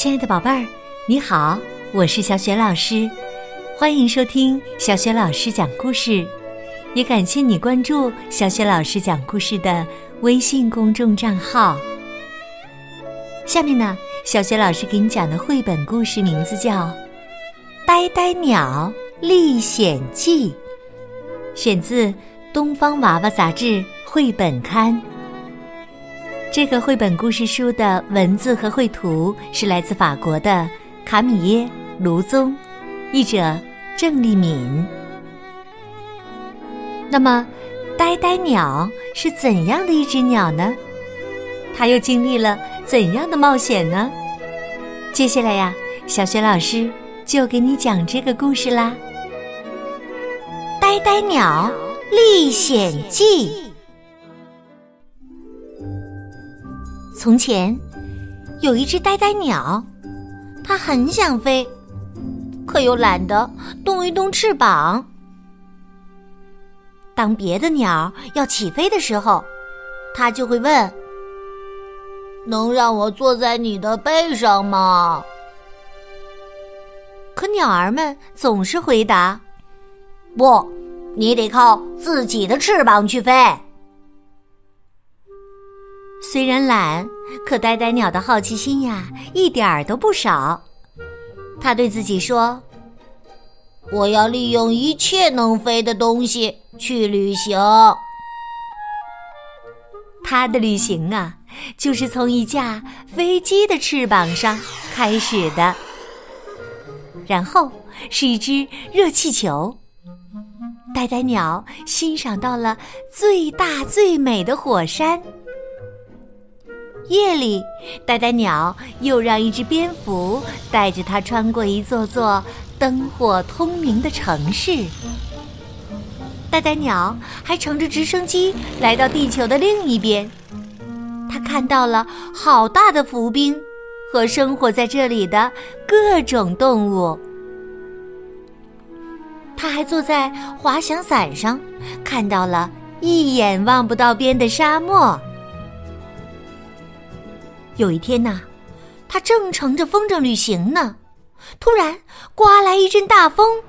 亲爱的宝贝儿，你好，我是小雪老师，欢迎收听小雪老师讲故事，也感谢你关注小雪老师讲故事的微信公众账号。下面呢，小雪老师给你讲的绘本故事名字叫《呆呆鸟历险记》，选自《东方娃娃》杂志绘本刊。这个绘本故事书的文字和绘图是来自法国的卡米耶·卢宗，译者郑丽敏。那么，呆呆鸟是怎样的一只鸟呢？它又经历了怎样的冒险呢？接下来呀，小雪老师就给你讲这个故事啦，《呆呆鸟历险记》。从前，有一只呆呆鸟，它很想飞，可又懒得动一动翅膀。当别的鸟要起飞的时候，它就会问：“能让我坐在你的背上吗？”可鸟儿们总是回答：“不，你得靠自己的翅膀去飞。”虽然懒，可呆呆鸟的好奇心呀，一点儿都不少。他对自己说：“我要利用一切能飞的东西去旅行。”他的旅行啊，就是从一架飞机的翅膀上开始的，然后是一只热气球。呆呆鸟欣赏到了最大最美的火山。夜里，呆呆鸟又让一只蝙蝠带着它穿过一座座灯火通明的城市。呆呆鸟还乘着直升机来到地球的另一边，它看到了好大的浮冰和生活在这里的各种动物。它还坐在滑翔伞上，看到了一眼望不到边的沙漠。有一天呐，他正乘着风筝旅行呢，突然刮来一阵大风，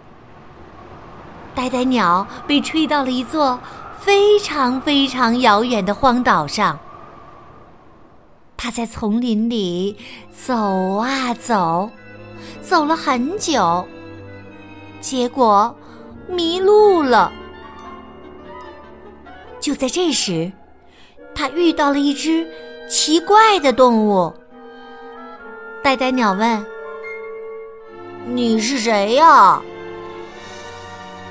呆呆鸟被吹到了一座非常非常遥远的荒岛上。他在丛林里走啊走，走了很久，结果迷路了。就在这时，他遇到了一只。奇怪的动物，呆呆鸟问：“你是谁呀？”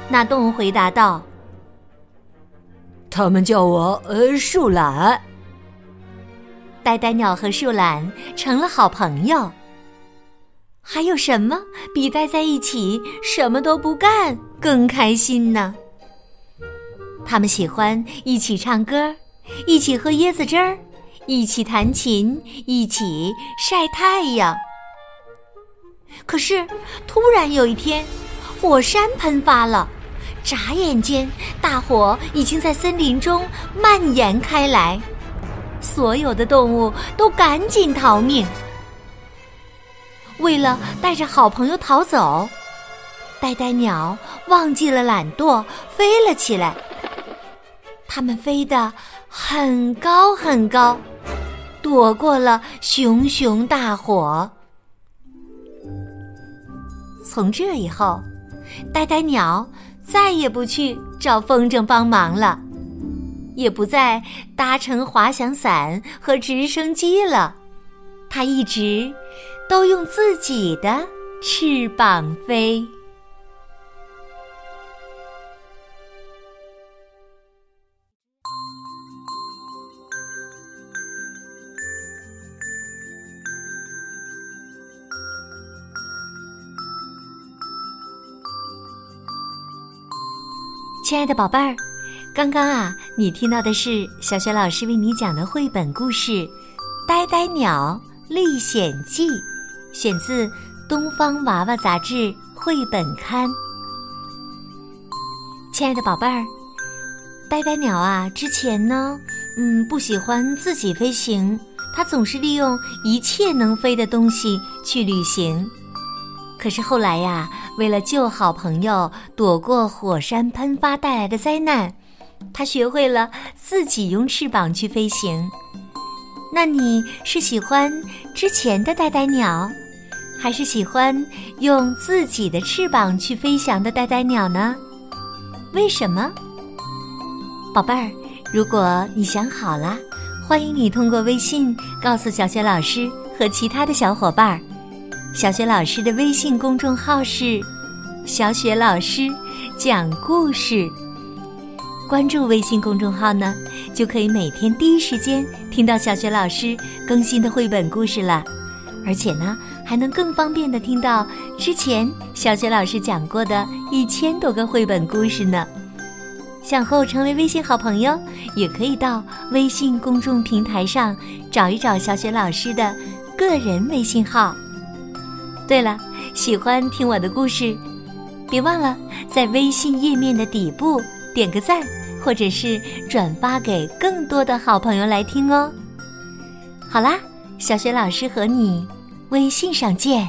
那动物回答道：“他们叫我呃树懒。”呆呆鸟和树懒成了好朋友。还有什么比待在一起什么都不干更开心呢？他们喜欢一起唱歌，一起喝椰子汁儿。一起弹琴，一起晒太阳。可是，突然有一天，火山喷发了，眨眼间，大火已经在森林中蔓延开来，所有的动物都赶紧逃命。为了带着好朋友逃走，呆呆鸟忘记了懒惰，飞了起来。它们飞得很高很高。躲过了熊熊大火。从这以后，呆呆鸟再也不去找风筝帮忙了，也不再搭乘滑翔伞和直升机了。它一直都用自己的翅膀飞。亲爱的宝贝儿，刚刚啊，你听到的是小雪老师为你讲的绘本故事《呆呆鸟历险记》，选自《东方娃娃》杂志绘本刊。亲爱的宝贝儿，呆呆鸟啊，之前呢，嗯，不喜欢自己飞行，它总是利用一切能飞的东西去旅行。可是后来呀，为了救好朋友，躲过火山喷发带来的灾难，他学会了自己用翅膀去飞行。那你是喜欢之前的呆呆鸟，还是喜欢用自己的翅膀去飞翔的呆呆鸟呢？为什么？宝贝儿，如果你想好了，欢迎你通过微信告诉小雪老师和其他的小伙伴儿。小雪老师的微信公众号是“小雪老师讲故事”。关注微信公众号呢，就可以每天第一时间听到小雪老师更新的绘本故事了。而且呢，还能更方便的听到之前小雪老师讲过的一千多个绘本故事呢。想和我成为微信好朋友，也可以到微信公众平台上找一找小雪老师的个人微信号。对了，喜欢听我的故事，别忘了在微信页面的底部点个赞，或者是转发给更多的好朋友来听哦。好啦，小雪老师和你微信上见。